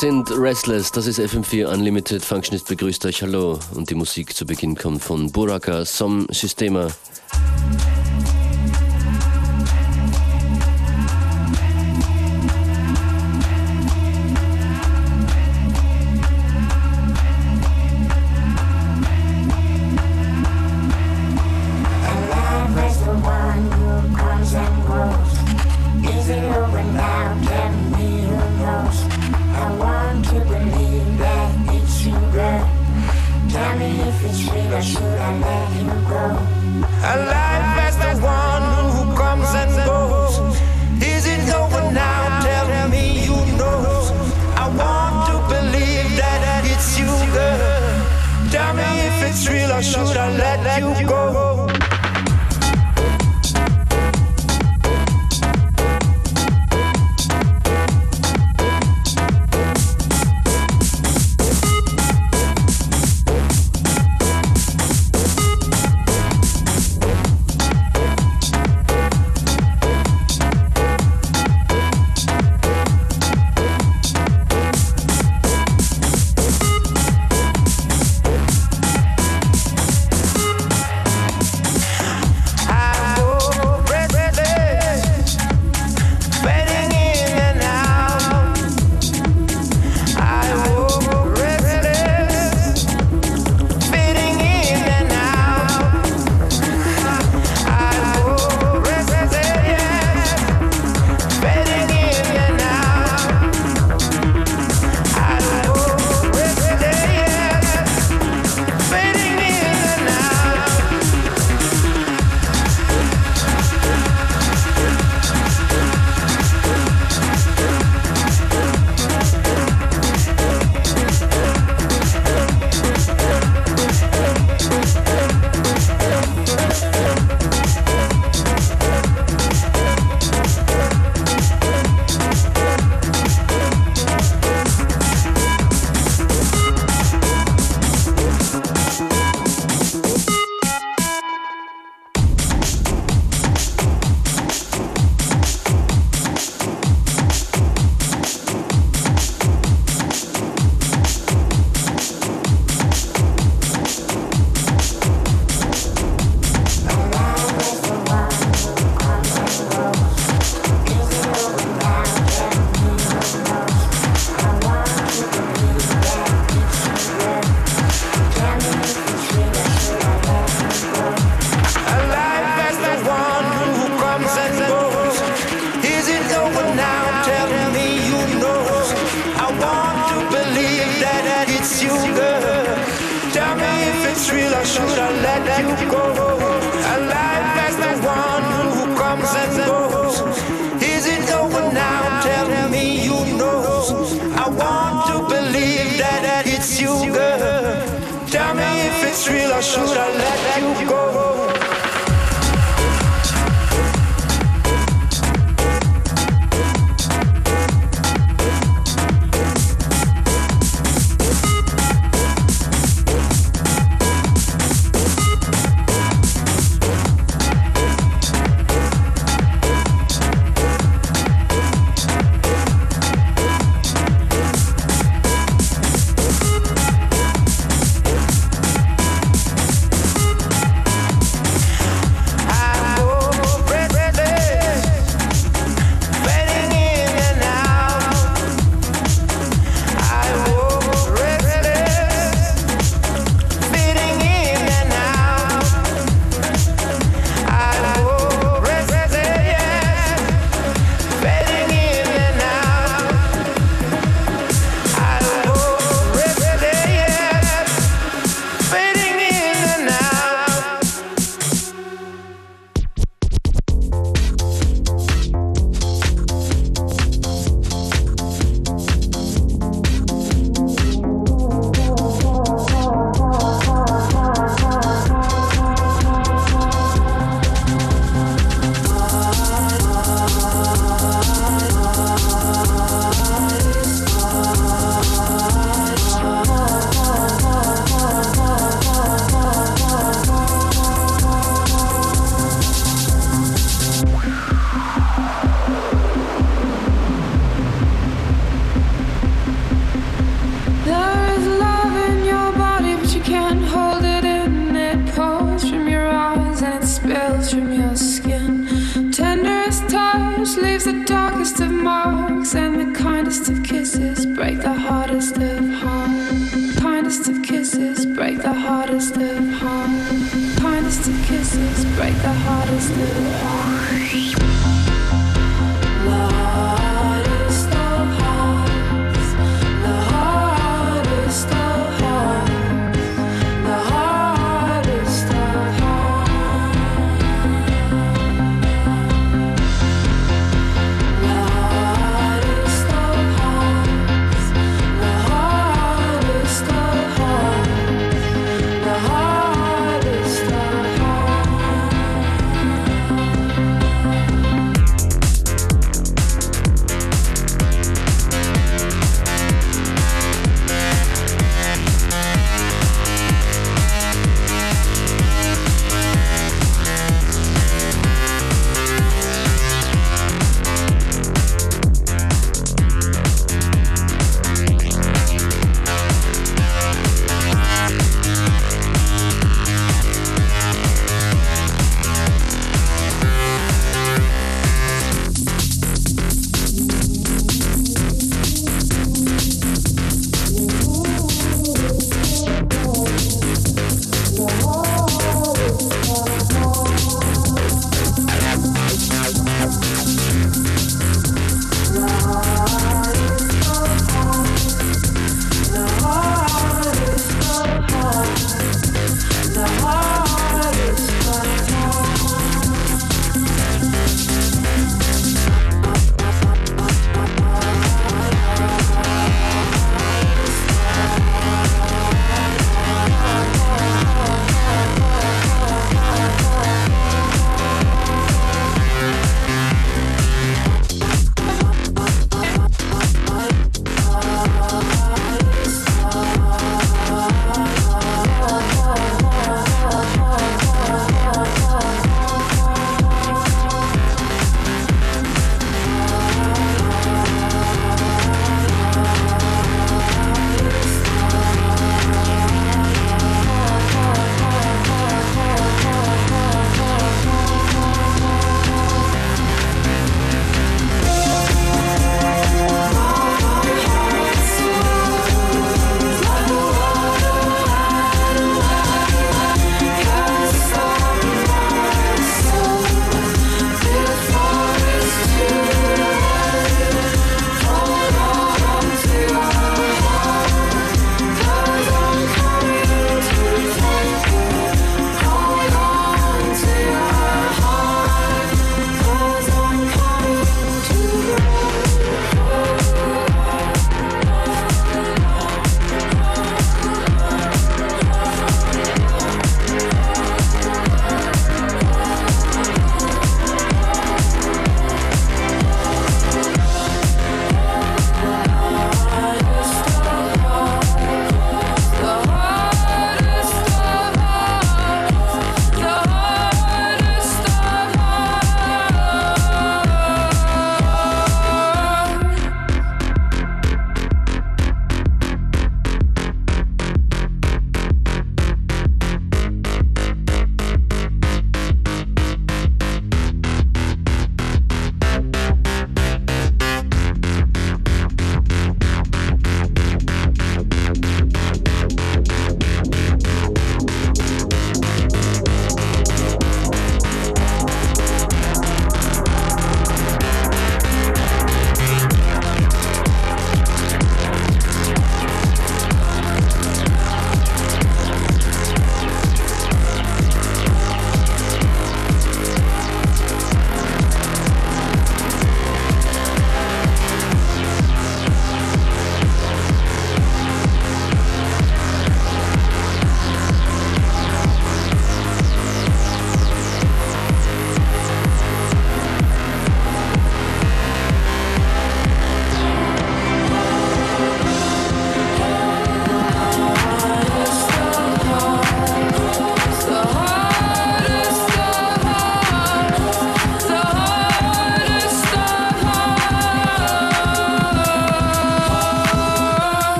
sind Restless, das ist FM4 Unlimited. Functionist begrüßt euch, hallo. Und die Musik zu Beginn kommt von Buraka, Som marks and the kindest of kisses break the hardest of hearts. Kindest of kisses break the hardest of hearts. Kindest of kisses break the hardest of hearts.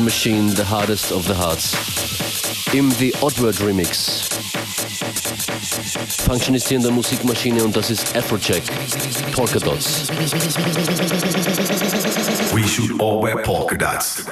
Machine, The Hardest of the Hearts. Im The Oddword Remix. Functionist hier in der Musikmaschine und das ist Afrojack, Polka Dots. We should all wear polka dots.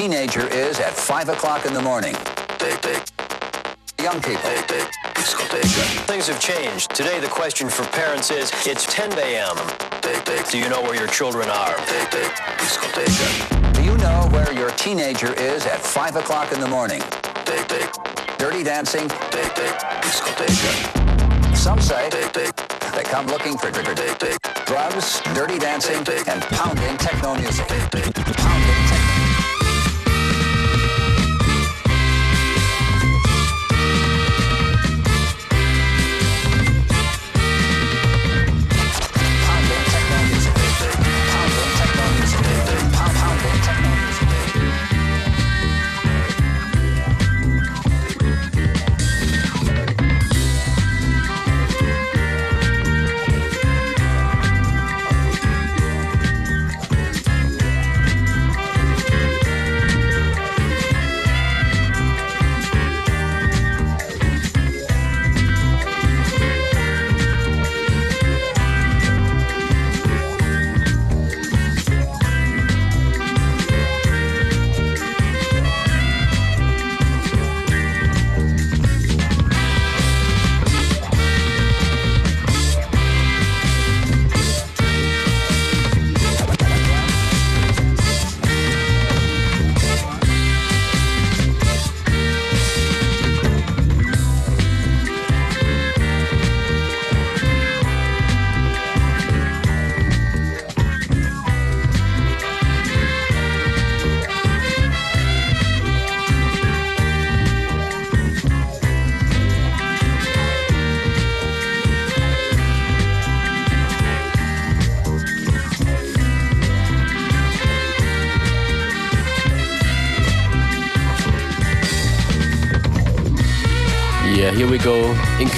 Teenager is at 5 o'clock in the morning. Young people. Things have changed. Today the question for parents is, it's 10 a.m. Do you know where your children are? Do you know where your teenager is at 5 o'clock in the morning? Dirty dancing. Some say they come looking for drugs, dirty dancing, and pounding techno music. Pounding techno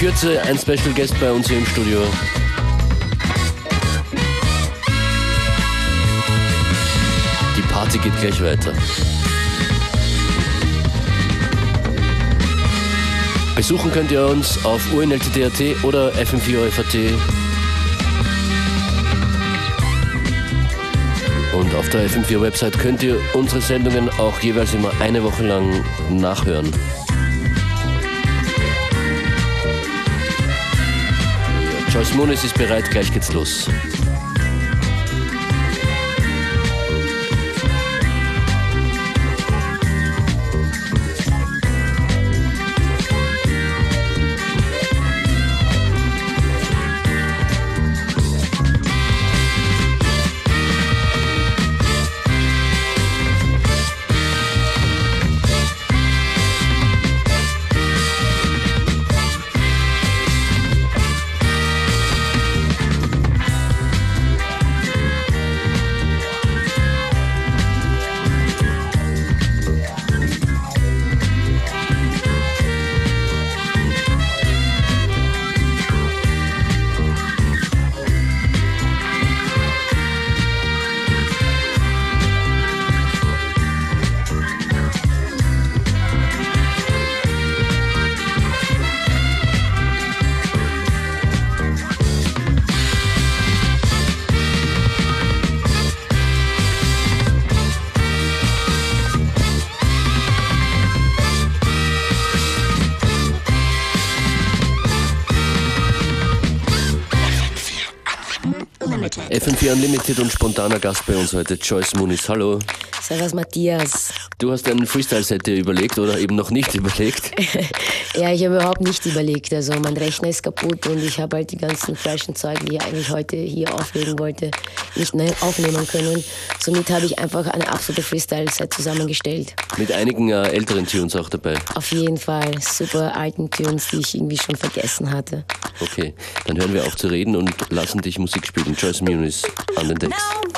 Kürze ein Special Guest bei uns hier im Studio. Die Party geht gleich weiter. Besuchen könnt ihr uns auf UNLTT.at oder FM4FAT. Und auf der FM4-Website könnt ihr unsere Sendungen auch jeweils immer eine Woche lang nachhören. Joyce Muniz ist bereit, gleich geht's los. FM4 Unlimited und spontaner Gast bei uns heute, Joyce Muniz. Hallo. Servus Matthias. Du hast einen Freestyle-Set dir überlegt oder eben noch nicht überlegt? ja, ich habe überhaupt nicht überlegt. Also mein Rechner ist kaputt und ich habe halt die ganzen freshen Zeug, die ich eigentlich heute hier auflegen wollte, nicht mehr aufnehmen können. Somit habe ich einfach eine absolute Freestyle-Set zusammengestellt. Mit einigen äh, älteren Tunes auch dabei? Auf jeden Fall. Super alten Tunes, die ich irgendwie schon vergessen hatte. Okay, dann hören wir auf zu reden und lassen dich Musik spielen. Joyce Muniz an den Decks. No,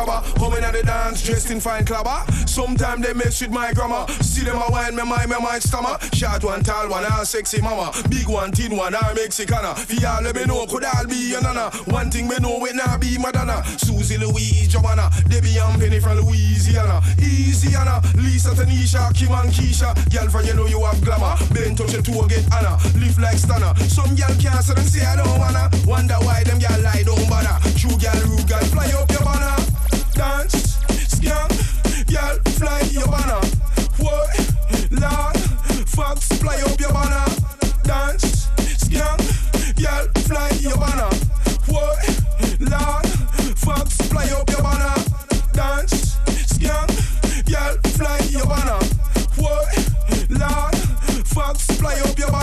jabber. Coming at the dance, dressed in fine clubber. Sometimes they mess with my grammar. See them a wine, me mind, me mind stomach. Short one, tall one, all sexy mama. Big one, thin one, all Mexicana. Fi all me know, could all be your nana. One thing me know, it not be Madonna. Susie Louise, Joanna, Debbie and Penny from Louisiana. Easyana, Lisa, Tanisha, Kim and Keisha. Girl from you know you have glamour. Ben touch your toe, get Anna. Live like Stana. Some girl can't, see, them say I don't wanna. Wonder why them girl lie, don't bother. True girl, rude girl, fly up your banner dance, skank, girl, fly your banner. What? Lord, fox, fly up your banner. Dance, skank, girl, fly your banner. What? Lord, fly up your banner. Dance, girl, fly your banner. What? Lord, fly up your banner.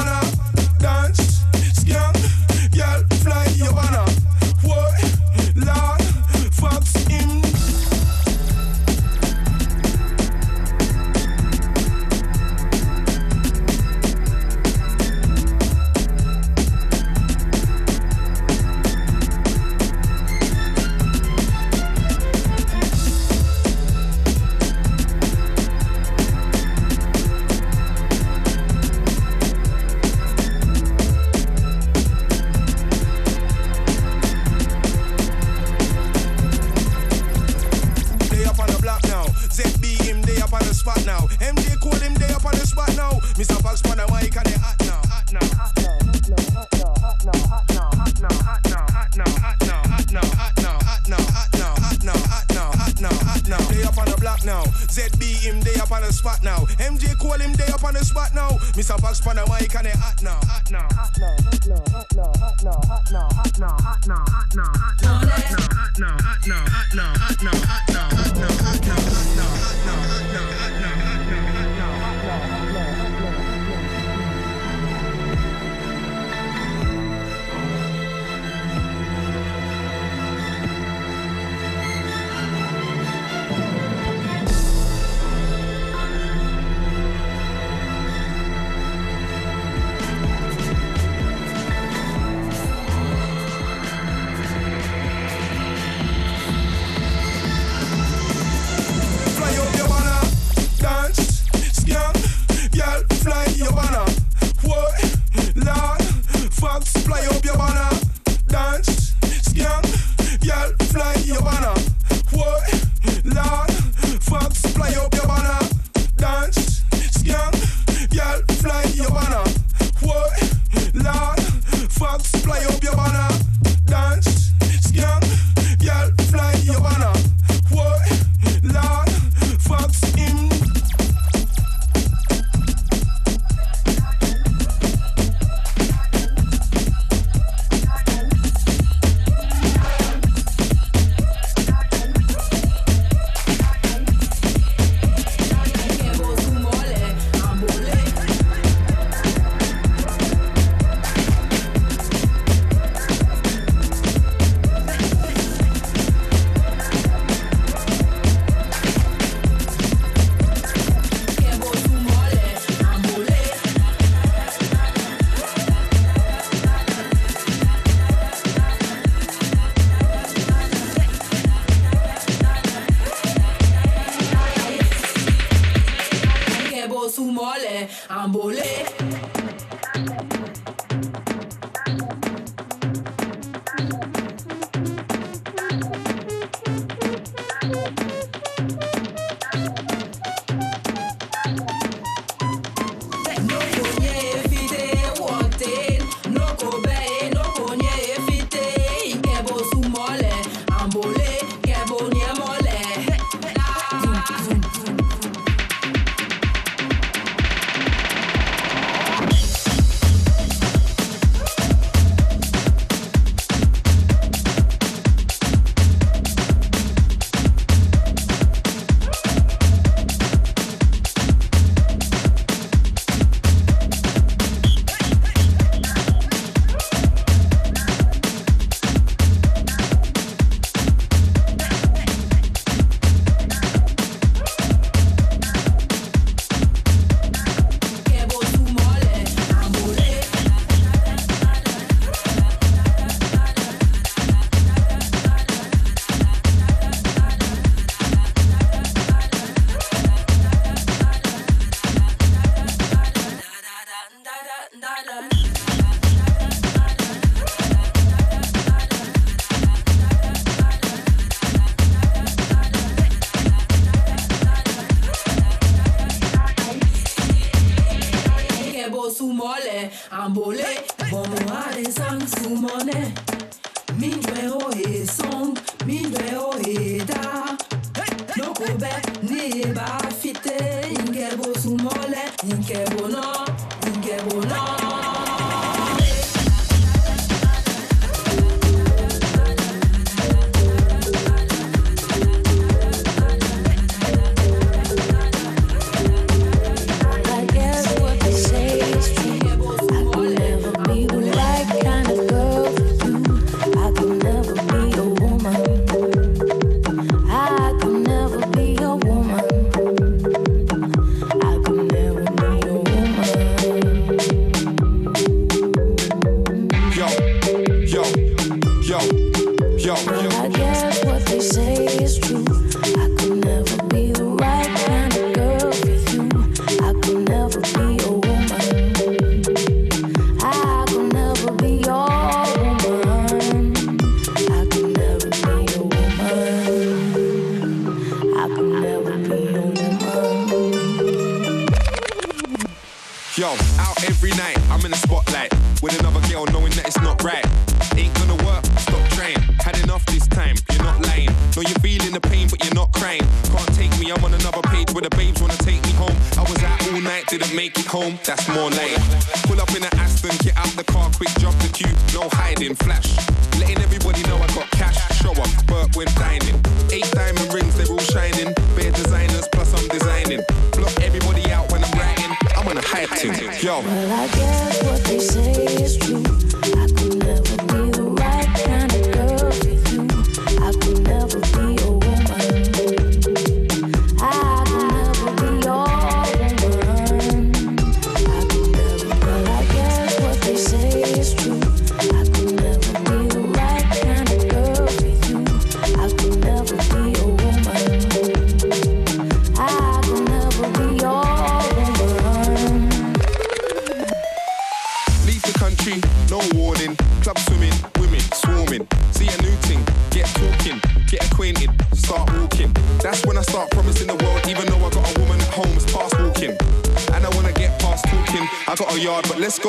now. ZB him day up on the spot now. MJ call him day up on the spot now. Mr. Fox on the mic and it hot now. Hot now. Hot now. Hot now. Hot now. Hot now. Hot now. Hot now. Hot now. Hot now. Hot now. Hot now. Hot now. Hot now. Hot now. Hot now. Hot now. Hot now. Hot now. Bambole Bomo ade sang sumone. Mindwe o e song Mindwe o e da. Noko be ni ba Yo. Well, I guess what they say is true.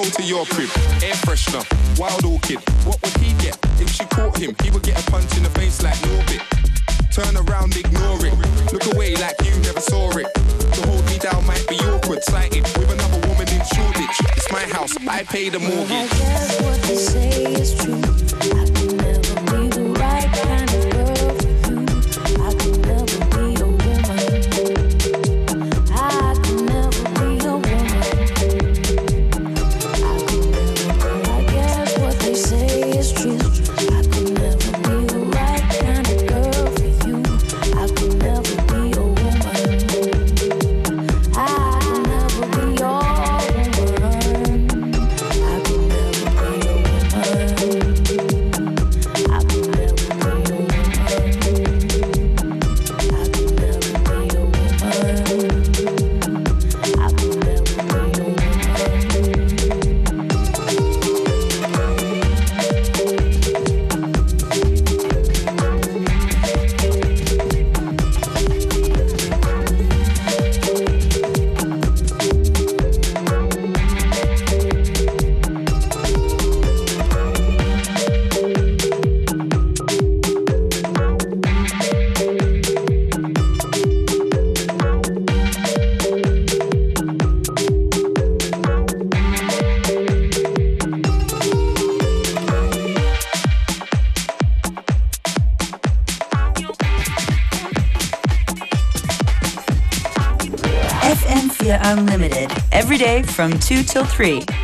go to your crib, air freshener, wild from 2 till 3.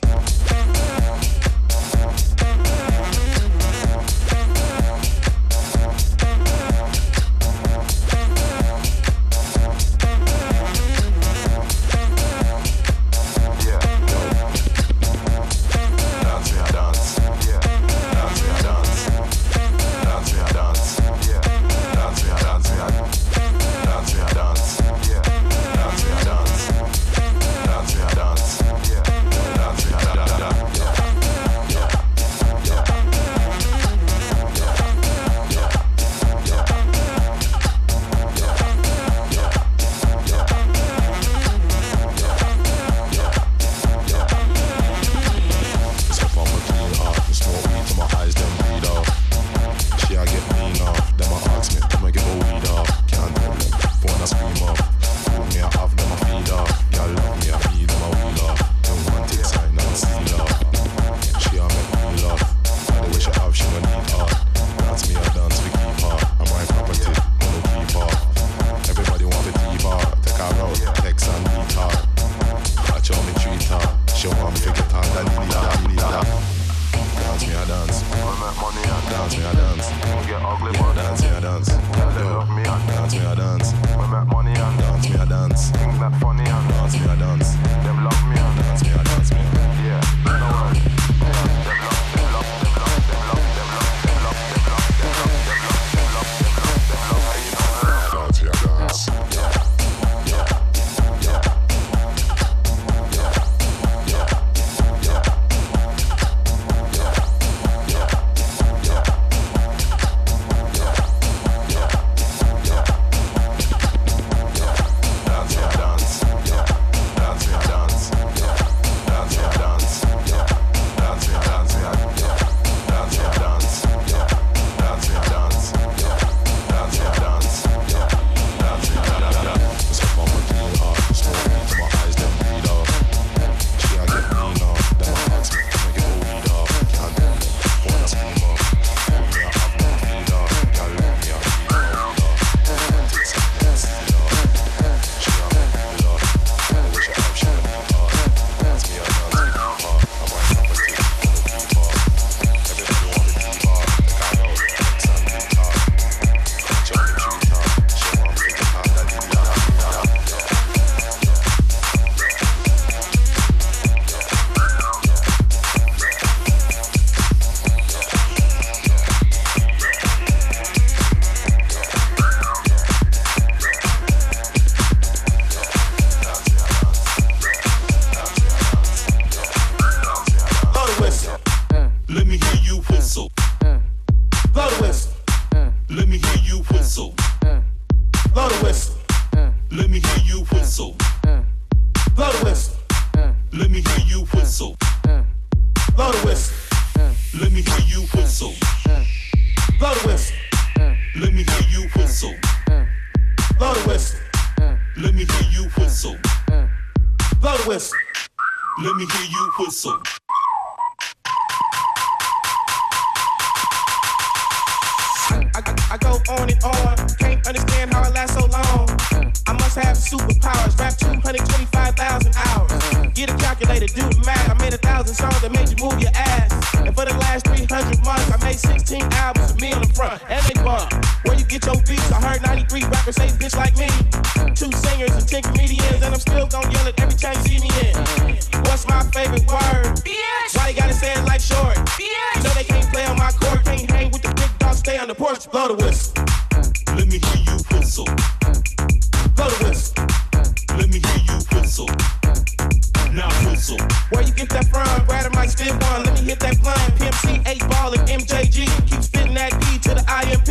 Peace. On and on. Can't understand how I last so long. I must have superpowers. Rap 225,000 hours. Get a calculator, do the math. I made a thousand songs that made you move your ass. And for the last 300 months, I made 16 albums with me on the front. And they bump. Where you get your beats? I heard 93 rappers say bitch like me. Two singers and 10 comedians. And I'm still gonna yell it every time you see me in. What's my favorite word? Bitch. Why they gotta say it like short? Bitch. You know they can't play on my court, can't hang with the big dogs, stay on the porch, blow the whistle. Let me hear you whistle. Blow the whistle. Let me hear you whistle. Now whistle. Where you get that from? Brad might spit one. Let me hit that blunt. PMC 8 ball and MJG. Keep spitting that D to the IMP.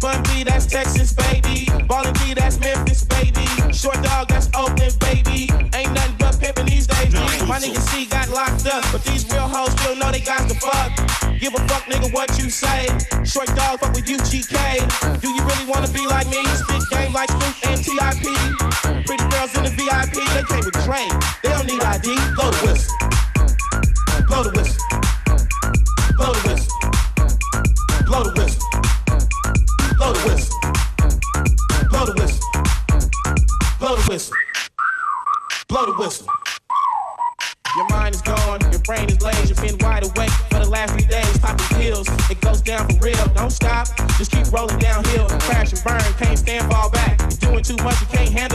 Bun B, that's Texas, baby. Ballin' G, that's Memphis, baby. Short dog, that's Oakland, baby. Ain't nothing but pimpin' these days, G. My nigga C got locked up, but these real hoes still know they got the fuck. Give a fuck, nigga, what you say. Short dog, fuck with UGK. Do you really wanna be like me? Spit game like Snoop and TIP. Pretty girls in the VIP, they came with Dre. They don't need ID. Blow the whistle. Blow the whistle. Blow the whistle. Blow the whistle. Blow the whistle. Blow the whistle. Blow the whistle. Blow the whistle. Down for real, don't stop, just keep rolling downhill, crash and burn, can't stand, fall back. Doing too much, you can't handle